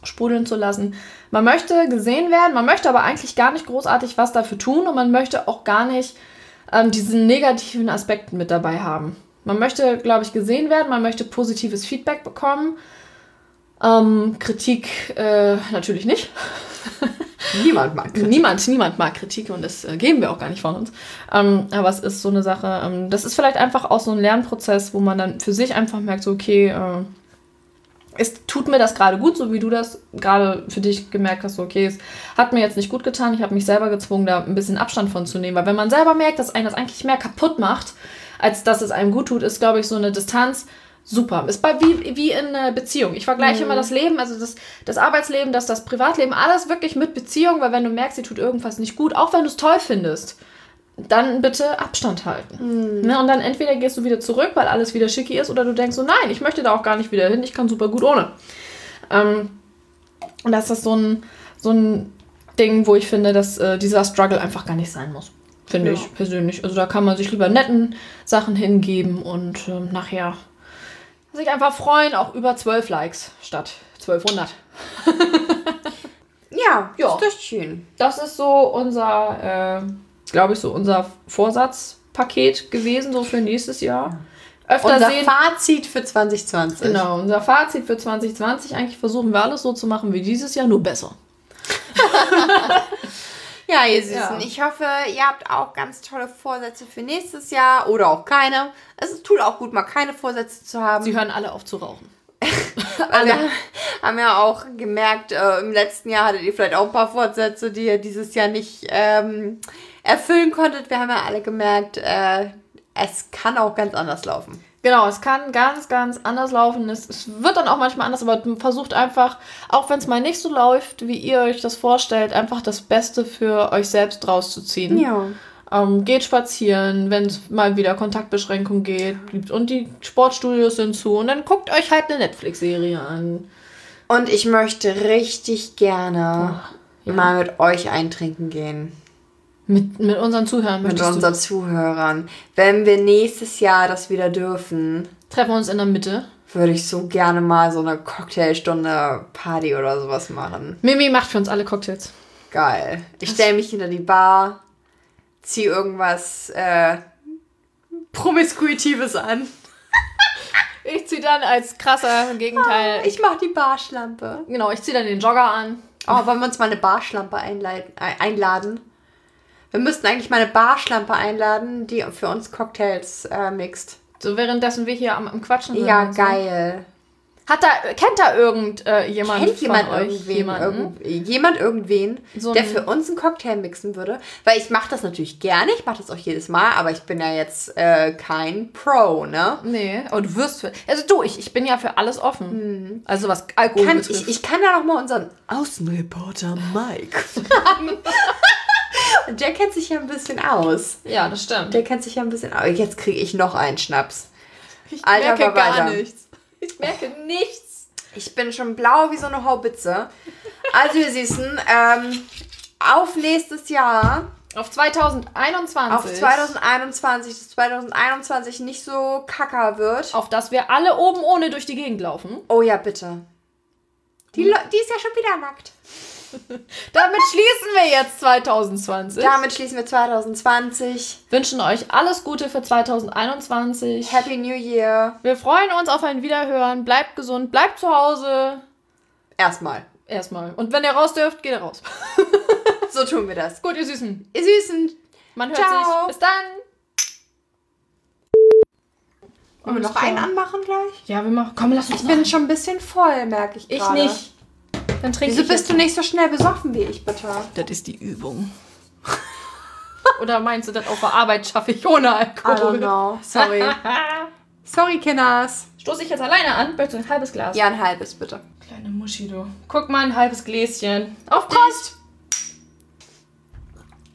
Speaker 2: sprudeln zu lassen. Man möchte gesehen werden, man möchte aber eigentlich gar nicht großartig was dafür tun und man möchte auch gar nicht ähm, diesen negativen Aspekt mit dabei haben. Man möchte, glaube ich, gesehen werden, man möchte positives Feedback bekommen. Ähm, Kritik äh, natürlich nicht.
Speaker 1: Niemand mag Kritik.
Speaker 2: Niemand, niemand mag Kritik und das äh, geben wir auch gar nicht von uns. Ähm, aber es ist so eine Sache, ähm, das ist vielleicht einfach auch so ein Lernprozess, wo man dann für sich einfach merkt, so, okay, äh, es tut mir das gerade gut, so wie du das gerade für dich gemerkt hast, so, okay, es hat mir jetzt nicht gut getan, ich habe mich selber gezwungen, da ein bisschen Abstand von zu nehmen, weil wenn man selber merkt, dass einen das eigentlich mehr kaputt macht, als dass es einem gut tut, ist, glaube ich, so eine Distanz super. Ist bei, wie, wie in einer Beziehung. Ich vergleiche immer das Leben, also das, das Arbeitsleben, das, das Privatleben, alles wirklich mit Beziehung, weil wenn du merkst, sie tut irgendwas nicht gut, auch wenn du es toll findest, dann bitte Abstand halten. Ne? Und dann entweder gehst du wieder zurück, weil alles wieder schicki ist, oder du denkst so, nein, ich möchte da auch gar nicht wieder hin, ich kann super gut ohne. Ähm, und das ist so ein, so ein Ding, wo ich finde, dass äh, dieser Struggle einfach gar nicht sein muss. Finde
Speaker 1: Ja.
Speaker 2: ich persönlich. Also da kann man sich lieber netten Sachen hingeben und ähm, nachher sich einfach freuen, auch über 12 Likes statt 1200.
Speaker 1: Ja,
Speaker 2: Ja.
Speaker 1: ist das schön.
Speaker 2: Das ist so unser, äh, glaube ich, so unser Vorsatzpaket gewesen, so für nächstes Jahr. Öfter
Speaker 1: Unser
Speaker 2: sehen.
Speaker 1: Fazit für 2020.
Speaker 2: Genau, unser Fazit für 2020. Eigentlich versuchen wir alles so zu machen wie dieses Jahr, nur besser.
Speaker 1: Ja, ihr Süßen.
Speaker 2: Ja.
Speaker 1: Ich hoffe, ihr habt auch ganz tolle Vorsätze für nächstes Jahr oder auch keine. Es tut auch gut, mal keine Vorsätze zu haben.
Speaker 2: Sie hören alle auf zu rauchen.
Speaker 1: Weil wir haben ja auch gemerkt, äh, im letzten Jahr hattet ihr vielleicht auch ein paar Vorsätze, die ihr dieses Jahr nicht ähm, erfüllen konntet. Wir haben ja alle gemerkt, äh, es kann auch ganz anders laufen.
Speaker 2: Genau, es kann ganz, ganz anders laufen. Es, es wird dann auch manchmal anders, aber versucht einfach, auch wenn es mal nicht so läuft, wie ihr euch das vorstellt, einfach das Beste für euch selbst rauszuziehen.
Speaker 1: Ja.
Speaker 2: Ähm, geht spazieren, wenn es mal wieder Kontaktbeschränkung geht. gibt. Und die Sportstudios sind zu. Und dann guckt euch halt eine Netflix-Serie an.
Speaker 1: Und ich möchte richtig gerne
Speaker 2: ja.
Speaker 1: mal mit euch eintrinken gehen.
Speaker 2: Mit, mit unseren Zuhörern
Speaker 1: Mit unseren Zuhörern. Wenn wir nächstes Jahr das wieder dürfen,
Speaker 2: du. Treffen wir uns in der Mitte.
Speaker 1: würde ich so gerne mal so eine Cocktailstunde Party oder sowas machen.
Speaker 2: Mimi macht für uns alle Cocktails.
Speaker 1: Geil. Ich stelle mich hinter die Bar, zieh irgendwas äh, Promiskuitives an.
Speaker 2: Ich ziehe dann als krasser Gegenteil.
Speaker 1: Ich mach die Barschlampe.
Speaker 2: genau, ich ziehe dann den Jogger an.
Speaker 1: Oh, wollen wir uns mal eine Barschlampe äh, einladen? Wir müssten eigentlich mal eine Barschlampe einladen, die für uns Cocktails äh, mixt.
Speaker 2: So währenddessen wir hier am, am Quatschen sind.
Speaker 1: Ja,
Speaker 2: und so.
Speaker 1: geil.
Speaker 2: Hat da, kennt da irgend äh, jemand
Speaker 1: Kennt jemand
Speaker 2: von euch
Speaker 1: irgendwen,
Speaker 2: jemanden?
Speaker 1: irgend, jemand irgendwen,
Speaker 2: So
Speaker 1: der für uns einen Cocktail mixen würde? Weil ich mache das natürlich gerne, ich mache das auch jedes Mal, aber ich bin ja jetzt äh, kein Pro, ne?
Speaker 2: Nee, aber du wirst für. Also du, ich, ich bin ja für alles offen. Also was Alkohol
Speaker 1: Kann,
Speaker 2: betrifft.
Speaker 1: ich, ich kann ja noch mal unseren Außenreporter Mike. Und der kennt sich ja ein bisschen aus.
Speaker 2: ja, das stimmt.
Speaker 1: Der kennt sich ja ein bisschen aus. Jetzt kriege ich noch einen Schnaps.
Speaker 2: Ich
Speaker 1: Alter
Speaker 2: merke gar nichts. Ich merke nichts.
Speaker 1: Ich bin schon blau wie so eine Haubitze. Also, ihr Süßen, ähm, auf nächstes Jahr,
Speaker 2: Auf 2021.
Speaker 1: auf 2021, dass 2021 nicht so kacker wird.
Speaker 2: Auf das wir alle oben ohne durch die Gegend laufen.
Speaker 1: Oh ja, bitte. Die, Le- die ist ja schon wieder nackt.
Speaker 2: Damit schließen wir jetzt 2020.
Speaker 1: Damit schließen wir 2020.
Speaker 2: Wünschen euch alles Gute für 2021.
Speaker 1: Happy New Year.
Speaker 2: Wir freuen uns auf ein Wiederhören. Bleibt gesund, bleibt zu Hause.
Speaker 1: Erstmal.
Speaker 2: Erstmal. Und wenn ihr raus dürft, geht ihr raus.
Speaker 1: So tun wir das.
Speaker 2: Gut, ihr Süßen.
Speaker 1: Ihr Süßen.
Speaker 2: Man hört
Speaker 1: Ciao.
Speaker 2: sich. Bis dann.
Speaker 1: Wollen wir noch einen anmachen gleich?
Speaker 2: Ja, wir machen. Komm, lass uns
Speaker 1: Ich bin schon ein bisschen voll, merke ich
Speaker 2: Ich
Speaker 1: gerade.
Speaker 2: nicht. Dann trinke
Speaker 1: Wieso
Speaker 2: ich
Speaker 1: bist du nicht so schnell besoffen wie ich, bitte?
Speaker 2: Das ist die Übung. Oder meinst du, das auf der Arbeit schaffe ich ohne
Speaker 1: I
Speaker 2: Alkohol?
Speaker 1: don't know. Sorry. Sorry, Kinders.
Speaker 2: Stoße ich jetzt alleine an? Bitte ein halbes Glas.
Speaker 1: Ja, ein halbes, bitte.
Speaker 2: Kleine Muschi, du. Guck mal, ein halbes Gläschen. Auf.
Speaker 1: Prost!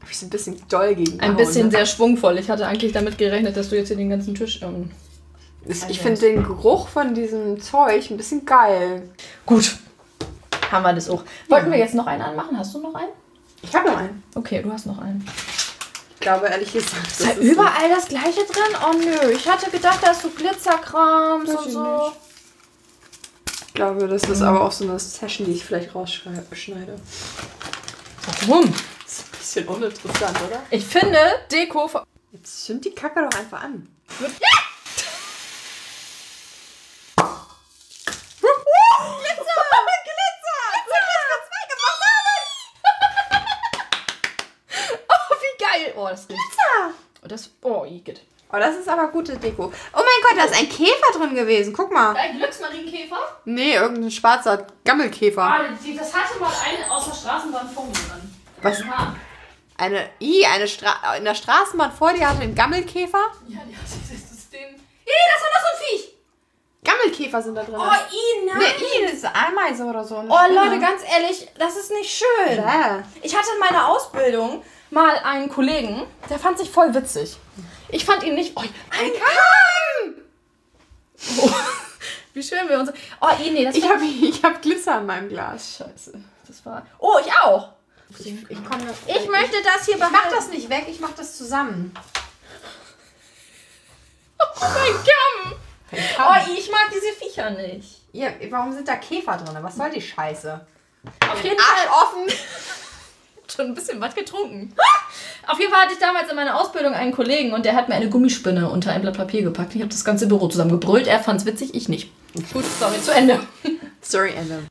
Speaker 1: Hab ich so ein bisschen doll gegen
Speaker 2: Ein bisschen sehr schwungvoll. Ich hatte eigentlich damit gerechnet, dass du jetzt hier den ganzen Tisch. Ähm
Speaker 1: Ich finde den Geruch von diesem Zeug ein bisschen geil.
Speaker 2: Gut. Haben wir das auch. Wollten wir jetzt noch einen anmachen? Hast du noch einen?
Speaker 1: Ich habe noch einen.
Speaker 2: Okay, du hast noch einen.
Speaker 1: Ich glaube, ehrlich gesagt,
Speaker 2: Ist da überall das gleiche drin? Oh nö, ich hatte gedacht, da ist so Glitzerkrams und so.
Speaker 1: nicht. Ich glaube, das ist aber auch so eine Session, die ich vielleicht rausschneide.
Speaker 2: Warum?
Speaker 1: Das ist ein bisschen uninteressant, oder?
Speaker 2: Ich finde, Deko.
Speaker 1: Jetzt zünd die Kacke doch einfach an.
Speaker 2: Oh, wie geil. Oh, das riecht. Oh, das. Oh, Igitt.
Speaker 1: Oh, das ist aber gute Deko. Oh mein Gott, da ist ein Käfer drin gewesen. Guck mal.
Speaker 2: Ein Glücksmarienkäfer?
Speaker 1: Nee, irgendein schwarzer Gammelkäfer.
Speaker 2: Ah, die, das hatte mal eine aus der Straßenbahn vor mir dran.
Speaker 1: Was?
Speaker 2: Ja,
Speaker 1: Eine, i, eine Stra in der Straßenbahn vor dir hatte einen Gammelkäfer.
Speaker 2: ja die hat das ist den. Ih, das war noch so ein Viech!
Speaker 1: Gammelkäfer sind da drin.
Speaker 3: Oh, i, nein.
Speaker 1: nee, i, ist Ameise oder so.
Speaker 3: Oh,
Speaker 1: Spinne.
Speaker 3: Leute, ganz ehrlich, das ist nicht schön.
Speaker 1: Bäh.
Speaker 3: Ich hatte in meiner Ausbildung
Speaker 2: Mal einen Kollegen, der fand sich voll witzig. Ich fand ihn nicht. Oh,
Speaker 1: Ein Kamm!
Speaker 2: oh, wie schön wir uns. Oh, ih, nee, das
Speaker 1: Ich habe ich hab Glitzer in meinem Glas.
Speaker 2: Scheiße. Das war. Oh, ich auch!
Speaker 1: Ich, ich, komm,
Speaker 3: Ich möchte das hier
Speaker 1: Ich mach
Speaker 3: behalten.
Speaker 1: das nicht weg, ich mach das zusammen.
Speaker 2: Oh mein Kamm!
Speaker 3: Oh, ich mag diese Viecher nicht.
Speaker 1: Ja, warum sind da Käfer drin? Was soll die Scheiße?
Speaker 2: Auf jeden Fall.
Speaker 1: Arsch offen!
Speaker 2: schon ein bisschen was getrunken. Auf jeden Fall hatte ich damals in meiner Ausbildung einen Kollegen und der hat mir eine Gummispinne unter ein Blatt Papier gepackt. Ich habe das ganze Büro zusammengebrüllt. Er fand es witzig, ich nicht. Gut, sorry, zu Ende.
Speaker 1: Sorry, Ende.